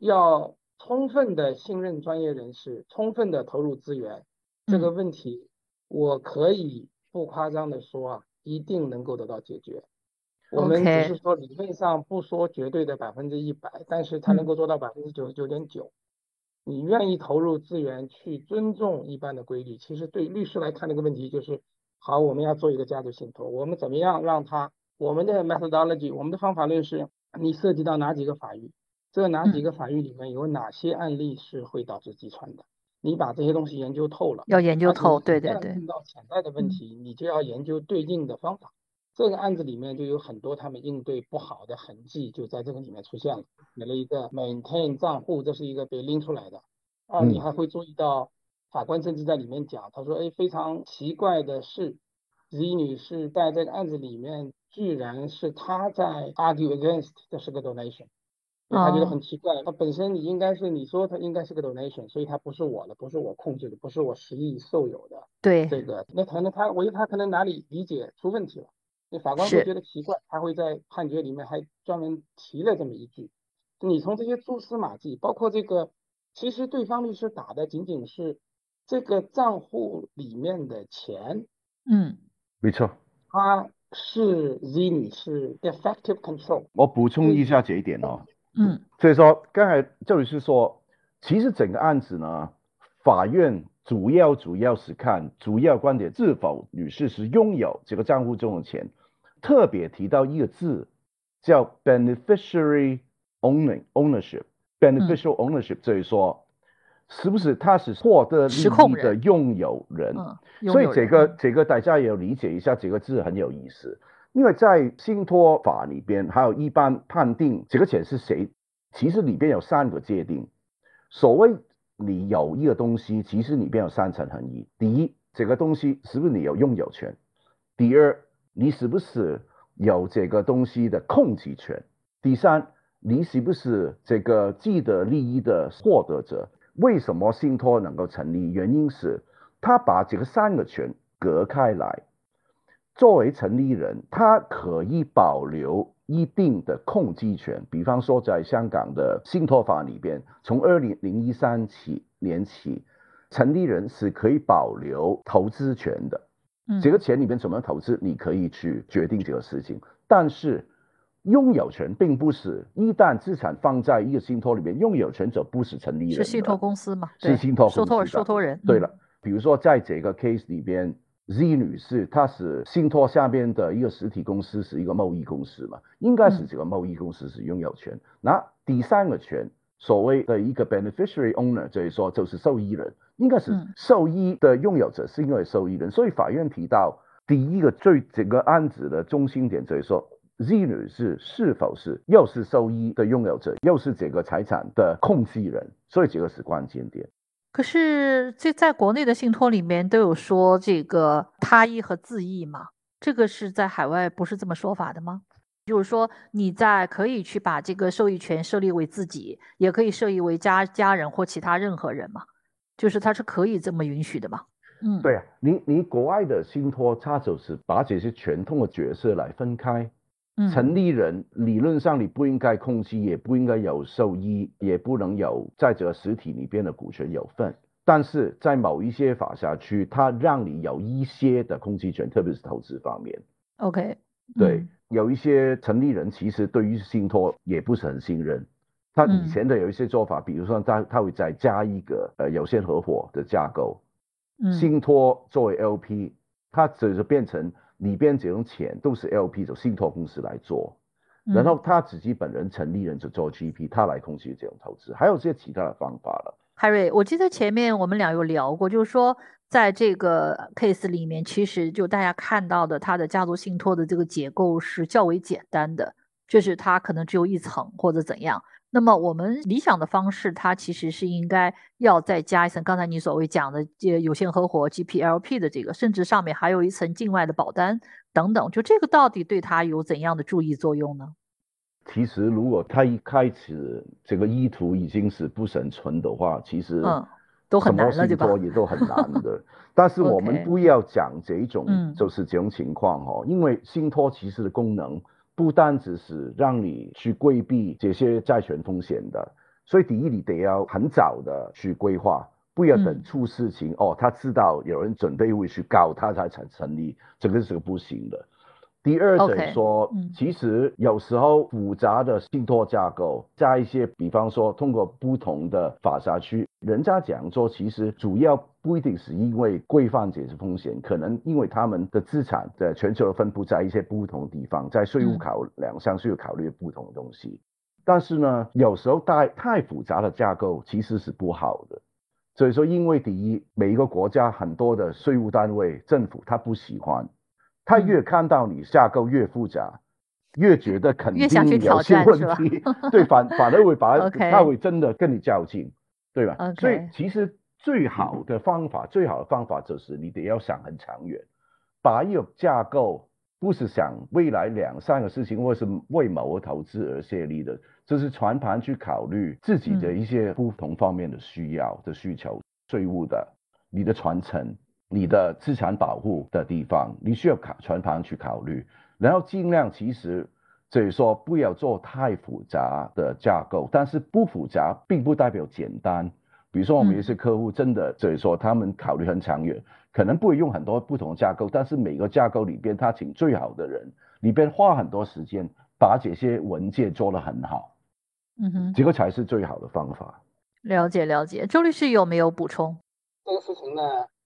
[SPEAKER 1] 要充分的信任专业人士，充分的投入资源，这个问题我可以不夸张的说啊，一定能够得到解决。我们只是说理论上不说绝对的百分之一百，但是它能够做到百分之九十九点九。你愿意投入资源去尊重一般的规律，其实对律师来看这个问题就是，好，我们要做一个家族信托，我们怎么样让他，我们的 methodology，我们的方法论是，你涉及到哪几个法域，这哪几个法域里面有哪些案例是会导致击穿的，你把这些东西研究透了，
[SPEAKER 2] 要研究透，对对对，
[SPEAKER 1] 遇到潜在的问题，你就要研究对应的方法。这个案子里面就有很多他们应对不好的痕迹，就在这个里面出现了。写了一个 maintain 账户，这是一个被拎出来的。啊，你还会注意到法官甚至在里面讲，他说，哎，非常奇怪的是，Z 女士在这个案子里面，居然是她在 argue against 这是个 donation，他觉得很奇怪。他本身你应该是你说他应该是个 donation，所以他不是我的，不是我控制的，不是我实意受有的。
[SPEAKER 2] 对，
[SPEAKER 1] 这个那可能他，我觉得他可能哪里理解出问题了。那法官会觉得奇怪，他会在判决里面还专门提了这么一句。你从这些蛛丝马迹，包括这个，其实对方律师打的仅仅是这个账户里面的钱。
[SPEAKER 2] 嗯，
[SPEAKER 3] 没错。
[SPEAKER 1] 他是 Z 女士 effective control。
[SPEAKER 3] 我补充一下这一点哦。
[SPEAKER 2] 嗯。
[SPEAKER 3] 所以说，刚才这里是说，其实整个案子呢，法院。主要主要是看主要观点是否女士是拥有这个账户中的钱，特别提到一个字叫 beneficiary owning ownership beneficial ownership，就是说是不是他是获得利益的拥有人？所以这个这个大家也要理解一下，这个字很有意思，因为在信托法里边，还有一般判定这个钱是谁，其实里边有三个界定，所谓。你有一个东西，其实里边有三层含义。第一，这个东西是不是你有拥有权？第二，你是不是有这个东西的控制权？第三，你是不是这个既得利益的获得者？为什么信托能够成立？原因是他把这个三个权隔开来。作为成立人，他可以保留。一定的控制权，比方说在香港的信托法里边，从二零零一三起年起，成立人是可以保留投资权的。
[SPEAKER 2] 嗯，
[SPEAKER 3] 这个钱里面怎么投资，你可以去决定这个事情。但是拥有权并不是一旦资产放在一个信托里面，拥有权者不是成立人，
[SPEAKER 2] 是信托公司嘛？
[SPEAKER 3] 是信托受
[SPEAKER 2] 托受托人。
[SPEAKER 3] 对了，比如说在这个 case 里边。Z 女士，她是信托下边的一个实体公司，是一个贸易公司嘛？应该是这个贸易公司是拥有权。那第三个权，所谓的一个 beneficiary owner，就是说就是受益人，应该是受益的拥有者是因为受益人。所以法院提到第一个最整个案子的中心点，就是说 Z 女士是否是又是受益的拥有者，又是这个财产的控制人，所以这个是关键点。
[SPEAKER 2] 可是这在国内的信托里面都有说这个他益和自益嘛？这个是在海外不是这么说法的吗？就是说你在可以去把这个受益权设立为自己，也可以设立为家家人或其他任何人嘛？就是他是可以这么允许的嘛？嗯，
[SPEAKER 3] 对啊，你你国外的信托，它就是把这些权通的角色来分开。成立人理论上你不应该控制，也不应该有受益，也不能有在这个实体里边的股权有份。但是在某一些法辖区，它让你有一些的控制权，特别是投资方面。
[SPEAKER 2] OK，
[SPEAKER 3] 对，有一些成立人其实对于信托也不是很信任。他以前的有一些做法，比如说他他会再加一个呃有限合伙的架构，信托作为 LP，它只是变成。里边这种钱都是 LP 走信托公司来做，然后他自己本人成立人就做 GP，他来控制这种投资，还有些其他的方法了。
[SPEAKER 2] Harry，我记得前面我们俩有聊过，就是说在这个 case 里面，其实就大家看到的他的家族信托的这个结构是较为简单的，就是它可能只有一层或者怎样。那么我们理想的方式，它其实是应该要再加一层，刚才你所谓讲的这有限合伙 GPLP 的这个，甚至上面还有一层境外的保单等等，就这个到底对它有怎样的注意作用呢？
[SPEAKER 3] 其实如果它一开始这个意图已经是不生存的话，其实
[SPEAKER 2] 嗯都很难了，
[SPEAKER 3] 对吧？也都很难的。但是我们 不要讲这种就是这种情况哈，因为信托其实的功能。不单只是让你去规避这些债权风险的，所以第一，你得要很早的去规划，不要等出事情哦，他知道有人准备会去告他才才成立，这个是不行的。第二者
[SPEAKER 2] OK，
[SPEAKER 3] 说
[SPEAKER 2] 嗯
[SPEAKER 3] 其实有时候复杂的信托架构，加一些，比方说通过不同的法辖区，人家讲说，其实主要不一定是因为规范解释风险，可能因为他们的资产的全球的分布在一些不同地方，在税务
[SPEAKER 2] 嗯。
[SPEAKER 3] 考量上是有考虑不同的东西。但是呢，有时候太太复杂的架构其实是不好的。所以说，因为第一，每一个国家很多的税务单位、政府他不喜欢，他
[SPEAKER 2] 嗯。
[SPEAKER 3] 越看到你架构越复杂，越觉得肯定有些问题，对，反反而会把 他会真的跟你较劲，对吧？所以其实最好的方法，最好的方法就是你得要想很长远，把一个架构不是想未来两三个事情，或是为某个投资而设立的，就是全盘去考虑自己的一些不同方面的需要的需求，税务的、你的传承、你的资产保护的地方，你需要考全盘去考虑，然后尽量其实。所以说不要做太复杂的架构，但是不复杂并不代表简单。比如说我们有一些客户真的，所以说他们考虑很长远，可能不会用很多不同的架构，但是每个架构里边他请最好的人，里边花很多时间把这些文件做得很好，
[SPEAKER 2] 嗯哼，
[SPEAKER 3] 这个才是最好的方法。
[SPEAKER 2] 了解了解。周律师有没有补充？
[SPEAKER 1] 这个事情呢，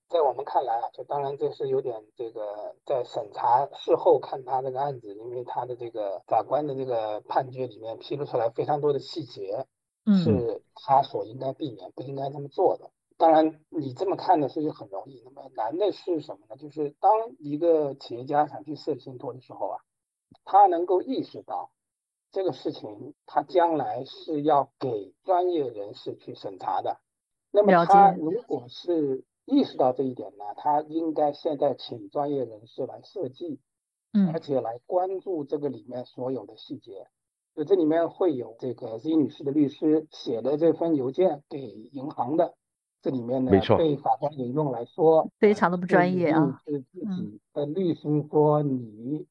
[SPEAKER 1] 在我们看来啊，就当然这是有点这个在审查事后看他这个案子，因为他的这个法官的这个判决里面披露出来非常多的细节，
[SPEAKER 2] 嗯
[SPEAKER 1] 是他所应该避免、不应该这么做的。当然，你这么看的是很容易，那么难的是什么呢？就是当一个企业家想去设信托的时候啊，他能够意识到这个事情，他将来是要给专业人士去审查的。那么他如果是意识到这一点呢，他应该现在请专业人士来设计，
[SPEAKER 2] 嗯
[SPEAKER 1] 而且来关注这个里面所有的细节。就这里面会有这个 Z 女士的律师写的这封邮件给银行的，这里面呢
[SPEAKER 3] 没错
[SPEAKER 1] 被法官引用来说，
[SPEAKER 2] 非常的不专业啊。
[SPEAKER 1] 是自己的律师说你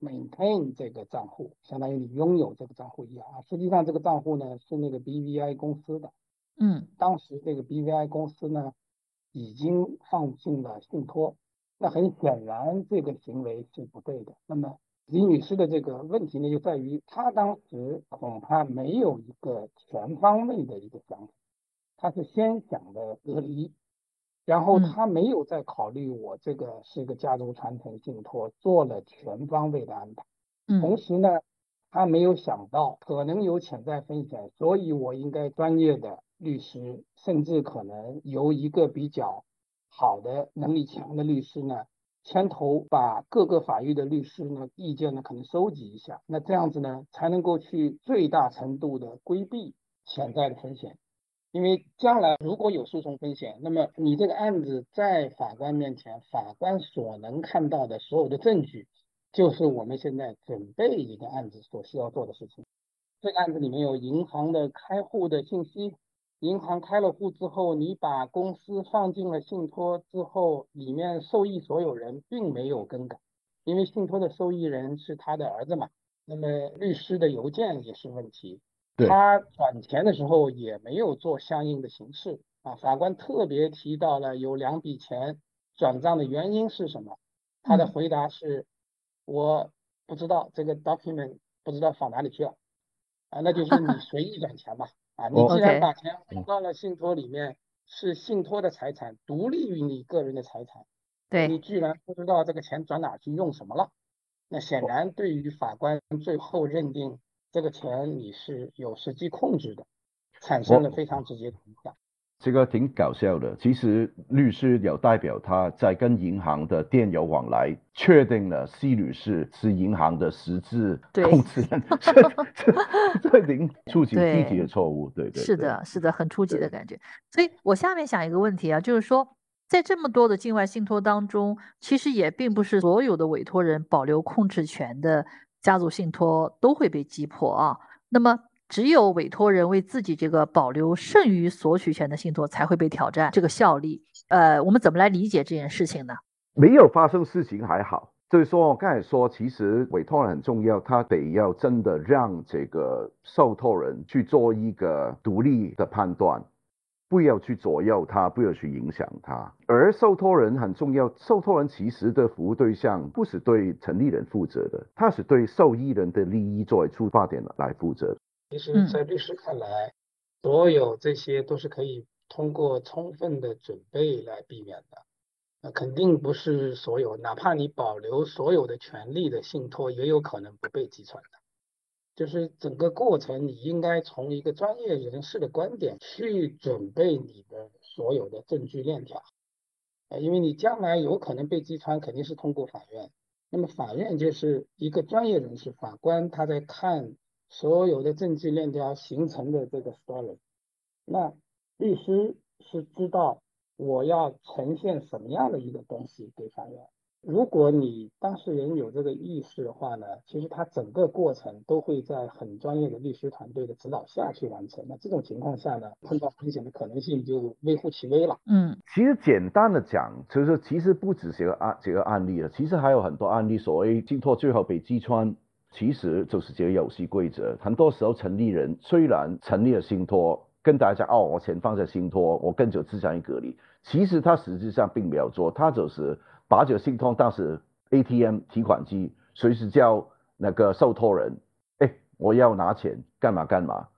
[SPEAKER 1] maintain 这个账户，相当于你拥有这个账户一样啊。实际上这个账户呢是那个 BVI 公司的，
[SPEAKER 2] 嗯
[SPEAKER 1] 当时这个 BVI 公司呢已经放进了信托，那很显然这个行为是不对的。那么李女士的这个问题呢，就在于她当时恐怕没有一个全方位的一个想法，她是先想的隔离，然后
[SPEAKER 2] 嗯
[SPEAKER 1] 她没有再考虑我这个是一个家族传承信托，做了全方位的安排。同
[SPEAKER 2] 嗯
[SPEAKER 1] 时呢，她没有想到可能有潜在风险，所以我应该专业的律师，甚至可能由一个比较好的能力强的律师呢牵头，把各个法律的律师呢意见呢可能收集一下，那这样子呢才能够去最大程度的规避潜在的风险。因为将来如果有诉讼风险，那么你这个案子在法官面前，法官所能看到的所有的证据，就是我们现在准备一个案子所需要做的事情。这个案子里面有银行的开户的信息，银行开了户之后，你把公司放进了信托之后，里面受益所有人并没有更改，因为信托的受益人是他的儿子嘛。那么律师的邮件也是问题，他转钱的时候也没有做相应的形式啊。法官特别提到了有两笔钱转账的原因是什么，他的
[SPEAKER 2] 嗯
[SPEAKER 1] 回答是。我不知道这个 document 不知道放哪里去了，啊，那就是你随意转钱吧，啊，你
[SPEAKER 3] 哦
[SPEAKER 1] 既然把钱放到了信托里面，是信托的财产，独立于你个人的财产，
[SPEAKER 2] 对。
[SPEAKER 1] 你，居然不知道这个钱转哪去用什么了，那显然对于法官最后认定这个钱你是有实际控制的，产生了非常直接的影响。
[SPEAKER 3] 这个挺搞笑的。其实律师有代表他在跟银行的电邮往来，确定了 C 女士是银行的实质控制人，这这这零触及
[SPEAKER 2] 对
[SPEAKER 3] 低级的错误，对对对
[SPEAKER 2] 是的，是的，很初级的感觉。所以我下面想一个问题啊，就是说，在这么多的境外信托当中，其实也并不是所有的委托人保留控制权的家族信托都会被击破啊。那么，只有委托人为自己这个保留剩余索取权的信托才会被挑战这个效力。呃，我们怎么来理解这件事情呢？
[SPEAKER 3] 没有发生事情还好。就是说，刚才说，其实委托人很重要，他得要真的让这个受托人去做一个独立的判断，不要去左右他，不要去影响他。而受托人很重要，受托人其实的服务对象不是对成立人负责的，他是对受益人的利益作为出发点来负责。
[SPEAKER 1] 其实，在律师看来，所有这些都是可以通过充分的准备来避免的。那肯定不是所有，哪怕你保留所有的权利的信托，也有可能不被击穿的。就是整个过程，你应该从一个专业人士的观点去准备你的所有的证据链条，啊，因为你将来有可能被击穿，肯定是通过法院。那么法院就是一个专业人士，法官他在看所有的证据链条形成的这个 story。那律师是知道我要呈现什么样的一个东西给法院。如果你当事人有这个意识的话呢，其实他整个过程都会在很专业的律师团队的指导下去完成。那这种情况下呢，碰到风险的可能性就微乎其微了。
[SPEAKER 2] 嗯，
[SPEAKER 3] 其实简单的讲，就是其实不止几个案几个案例了，其实还有很多案例。所谓信托最后被击穿，其实就是这个游戏规则。很多时候，成立人虽然成立了信托，跟大家哦，我钱放在信托，我更久资产隔离，其实他实际上并没有做，他就是。把这个信托当时 ATM 提款机，随时叫那个受托人，哎，我要拿钱干嘛干嘛，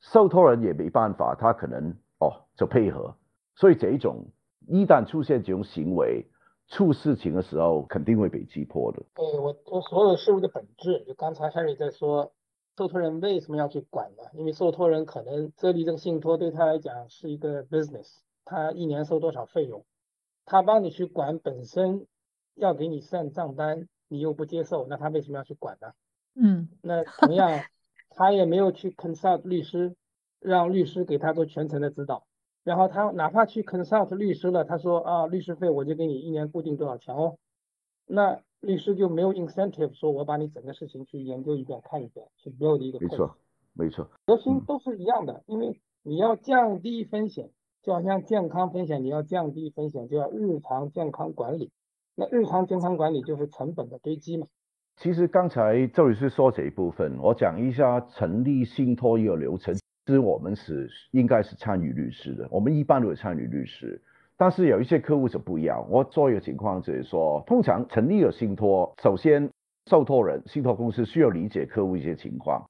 [SPEAKER 3] 受托人也没办法，他可能哦就配合，所以这一种一旦出现这种行为，出事情的时候肯定会被击破的。
[SPEAKER 1] 对我我所有事物的本质，就刚才 Harry 在说，受托人为什么要去管呢？因为受托人可能设立这个信托对他来讲是一个 business，他一年收多少费用。他帮你去管本身要给你算账单，你又不接受，那他为什么要去管呢？
[SPEAKER 2] 嗯，
[SPEAKER 1] 那同样 他也没有去 consult 律师，让律师给他做全程的指导。然后他哪怕去 consult 律师了，他说啊，律师费我就给你一年固定多少钱哦。那律师就没有 incentive 说我把你整个事情去研究一遍看一遍，去 build 一个。
[SPEAKER 3] 没错，没错，
[SPEAKER 1] 核心都是一样的，因为你要降低风险。就好像健康风险，你要降低风险，就要日常健康管理。那日常健康管理就是成本的堆积嘛。
[SPEAKER 3] 其实刚才赵律师说这一部分，我讲一下成立信托一个流程。其实我们是应该是参与律师的，我们一般都会参与律师。但是有一些客户是不一样。我做一个情况就是说，通常成立了信托，首先受托人、信托公司需要理解客户一些情况。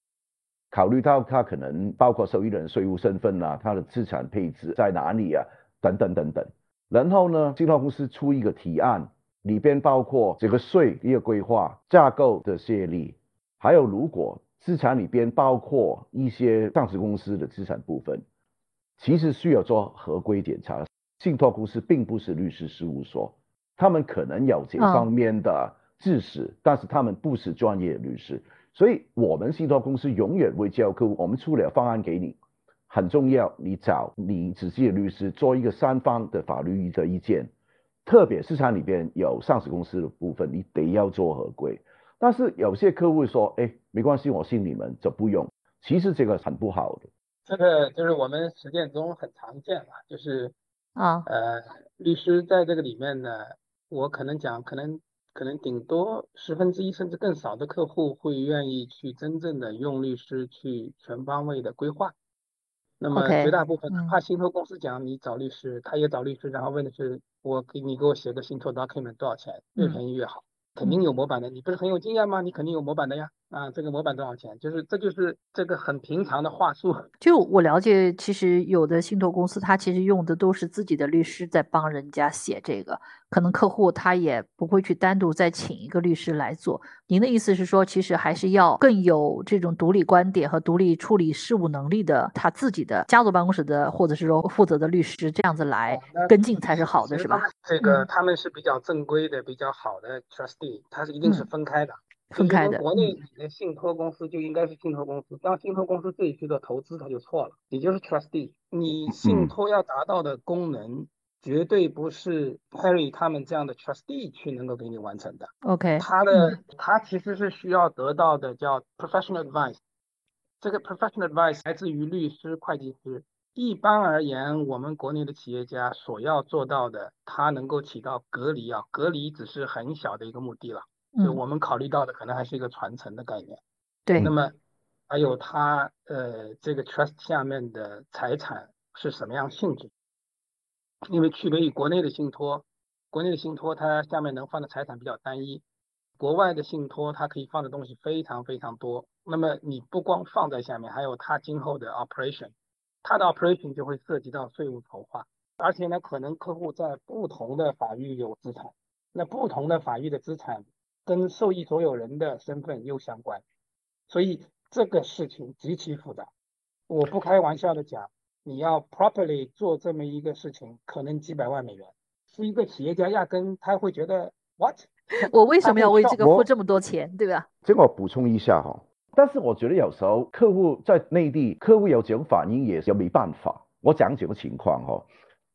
[SPEAKER 3] 考虑到他可能包括受益人税务身份啊，他的资产配置在哪里啊，等等等等。然后呢，信托公司出一个提案，里边包括这个税一个规划架构的设立，还有如果资产里边包括一些上市公司的资产部分，其实需要做合规检查。信托公司并不是律师事务所，他们可能有这方面的知识，但是他们不是专业律师。所以，我们信托公司永远会教客户，我们出了方案给你，很重要，你找你仔细的律师做一个三方的法律的意见。特别市场里边有上市公司的部分，你得要做合规。但是有些客户说，哎，没关系，我信你们就不用。其实这个很不好的。
[SPEAKER 1] 这个就是我们实践中很常见嘛，就是
[SPEAKER 2] 啊，
[SPEAKER 1] 呃，律师在这个里面呢，我可能讲可能。可能顶多十分之一甚至更少的客户会愿意去真正的用律师去全方位的规划。那么绝大部分怕信托公司讲你找律师，他也找律师，然后问的是我给你给我写个信托 document 多少钱，越便宜越好。肯定有模板的，你不是很有经验吗？你肯定有模板的呀。啊，这个模板多少钱？就是这就是这个很平常的话术。
[SPEAKER 2] 就我了解，其实有的信托公司，他其实用的都是自己的律师在帮人家写这个，可能客户他也不会去单独再请一个律师来做。您的意思是说，其实还是要更有这种独立观点和独立处理事务能力的，他自己的家族办公室的或者是说负责的律师这样子来跟进才是好的，是吧？
[SPEAKER 1] 这个他们是比较正规的、比较好的 trustee，他是一定是分开的。
[SPEAKER 2] 分开的，
[SPEAKER 1] 国内的信托公司就应该是信托公司，当信托公司自己去做投资，它就错了。也就是 trustee，你信托要达到的功能，绝对不是 Harry 他们这样的 trustee 去能够给你完成的。
[SPEAKER 2] OK，
[SPEAKER 1] 他的他其实是需要得到的叫 professional advice，这个 professional advice 来自于律师、会计师。一般而言，我们国内的企业家所要做到的，他能够起到隔离啊，隔离只是很小的一个目的了。就我们考虑到的可能还是一个传承的概念，
[SPEAKER 2] 对。
[SPEAKER 1] 那么还有他呃这个 trust 下面的财产是什么样性质。因为区别于国内的信托，国内的信托它下面能放的财产比较单一，国外的信托它可以放的东西非常非常多。那么你不光放在下面，还有它今后的 operation，它的 operation 就会涉及到税务筹划，而且呢，可能客户在不同的法域有资产，那不同的法域的资产跟受益所有人的身份又相关，所以这个事情极其复杂。我不开玩笑的讲。你要 properly 做这么一个事情，可能几百万美元，是一个企业家压根他会觉得 what？
[SPEAKER 2] 我为什么要为这个付这么多钱，对吧？
[SPEAKER 3] 这个我补充一下哈，但是我觉得有时候客户在内地，客户有这种反应也是没办法。我讲几个情况哈，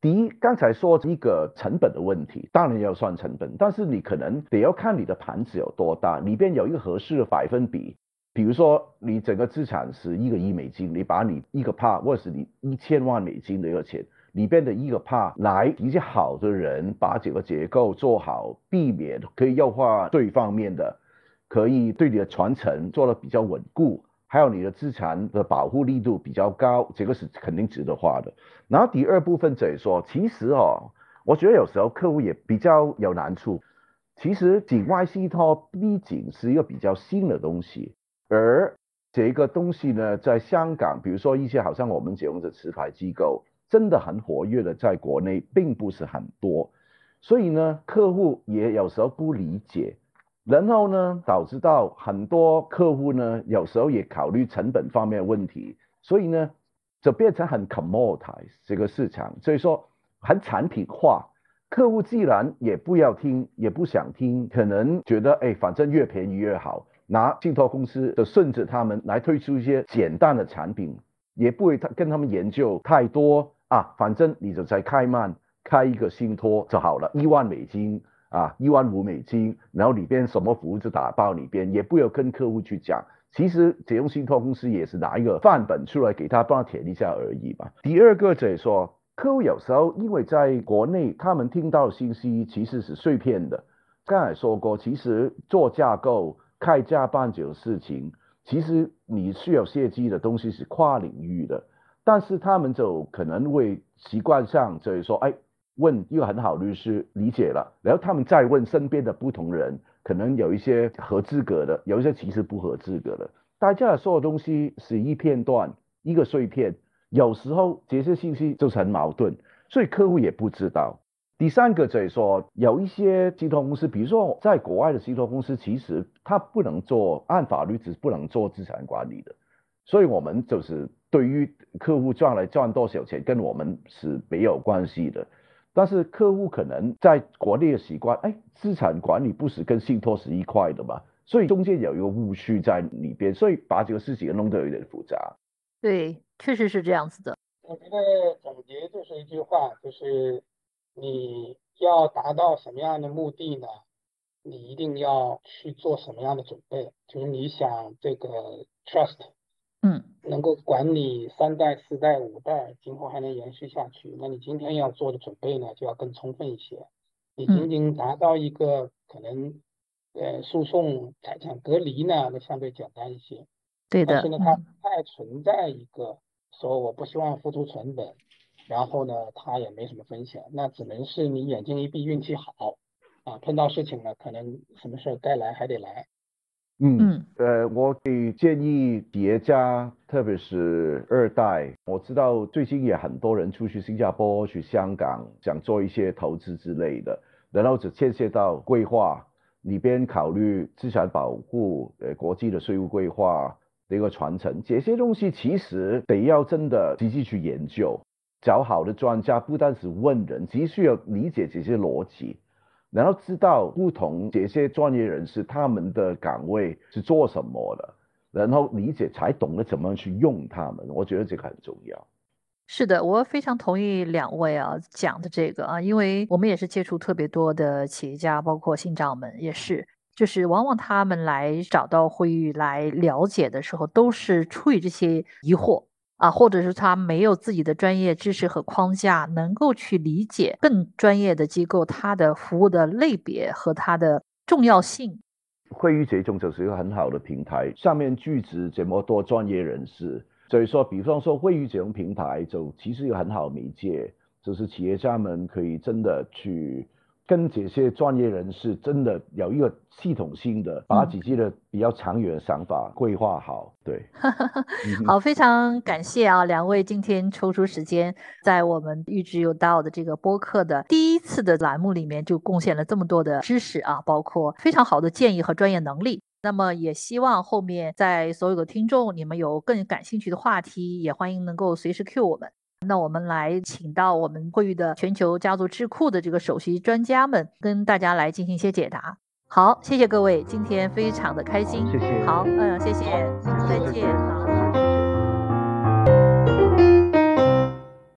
[SPEAKER 3] 第一，刚才说一个成本的问题，当然要算成本，但是你可能得要看你的盘子有多大，里边有一个合适的百分比。比如说，你整个资产是一个亿美金，你把你一个帕或者是你一千万美金的一个钱里边的一个帕来一些好的人把整个结构做好，避免可以优化对方面的，可以对你的传承做的比较稳固，还有你的资产的保护力度比较高，这个是肯定值得花的。然后第二部分就是说，其实哦，我觉得有时候客户也比较有难处。其实境外信托毕竟是一个比较新的东西。而这个东西呢，在香港，比如说一些好像我们这样的持牌机构，真的很活跃的，在国内并不是很多，所以呢，客户也有时候不理解，然后呢，导致到很多客户呢，有时候也考虑成本方面问题，所以呢，就变成很 commoditize 这个市场，所以说很产品化，客户既然也不要听，也不想听，可能觉得哎，反正越便宜越好。拿信托公司的顺着他们来推出一些简单的产品，也不会跟他们研究太多啊，反正你就在开曼开一个信托就好了，一万美金啊，一万五美金，然后里边什么服务就打包里边，也不要跟客户去讲。其实这种信托公司也是拿一个范本出来给他帮他填一下而已嘛。第二个就是说，客户有时候因为在国内，他们听到信息其实是碎片的。刚才说过，其实做架构。开价办酒的事情，其实你需要涉及的东西是跨领域的，但是他们就可能会习惯上就是说，哎，问一个很好律师理解了，然后他们再问身边的不同人，可能有一些合资格的，有一些其实不合资格的，大家所有东西是一片段，一个碎片，有时候这些信息就是很矛盾，所以客户也不知道。第三个就是说，有一些信托公司，比如说在国外的信托公司，其实它不能做按法律只不能做资产管理的，所以我们就是对于客户赚来赚多少钱，跟我们是没有关系的。但是客户可能在国内的习惯，哎，资产管理不是跟信托是一块的嘛，所以中间有一个误区在里边，所以把这个事情弄得有点复杂。
[SPEAKER 2] 对，确实是这样子的。
[SPEAKER 1] 我觉得总结就是一句话，就是。你要达到什么样的目的呢？你一定要去做什么样的准备？就是你想这个 trust，
[SPEAKER 2] 嗯，
[SPEAKER 1] 能够管理三代、四代、五代，今后还能延续下去，那你今天要做的准备呢，就要更充分一些。你仅仅达到一个可能，呃，诉讼财产隔离呢，那相对简单一些。
[SPEAKER 2] 对的。
[SPEAKER 1] 但是呢，它还存在一个说我不希望付出成本。然后呢，他也没什么风险，那只能是你眼睛一闭，运气好啊，碰到事情了，可能什么事儿该来还得来。
[SPEAKER 3] 嗯，呃，我给建议企业家，特别是二代，我知道最近也很多人出去新加坡、去香港，想做一些投资之类的，然后只牵涉到规划里边考虑资产保护、呃，国际的税务规划的一个传承，这些东西其实得要真的积极去研究。找好的专家，不单是问人，其实需要理解这些逻辑，然后知道不同这些专业人士他们的岗位是做什么的，然后理解才懂得怎么去用他们。我觉得这个很重要。
[SPEAKER 2] 是的，我非常同意两位啊讲的这个啊，因为我们也是接触特别多的企业家，包括信长们也是，就是往往他们来找到会议来了解的时候，都是出于这些疑惑。啊，或者是他没有自己的专业知识和框架，能够去理解更专业的机构它的服务的类别和它的重要性。
[SPEAKER 3] 会议这种就是一个很好的平台，上面聚集这么多专业人士，所以说，比方说会议这种平台，就其实有很好媒介，就是企业家们可以真的去。跟这些专业人士真的有一个系统性的，把自己的比较长远的想法规划好。对，
[SPEAKER 2] 好，非常感谢啊，两位今天抽出时间，在我们预知有道的这个播客的第一次的栏目里面，就贡献了这么多的知识啊，包括非常好的建议和专业能力。那么也希望后面在所有的听众，你们有更感兴趣的话题，也欢迎能够随时 Q 我们。那我们来请到我们会议的全球家族智库的这个首席专家们，跟大家来进行一些解答。好，谢谢各位，今天非常的开心。
[SPEAKER 3] 谢谢。
[SPEAKER 2] 好，嗯，谢谢，再见。好。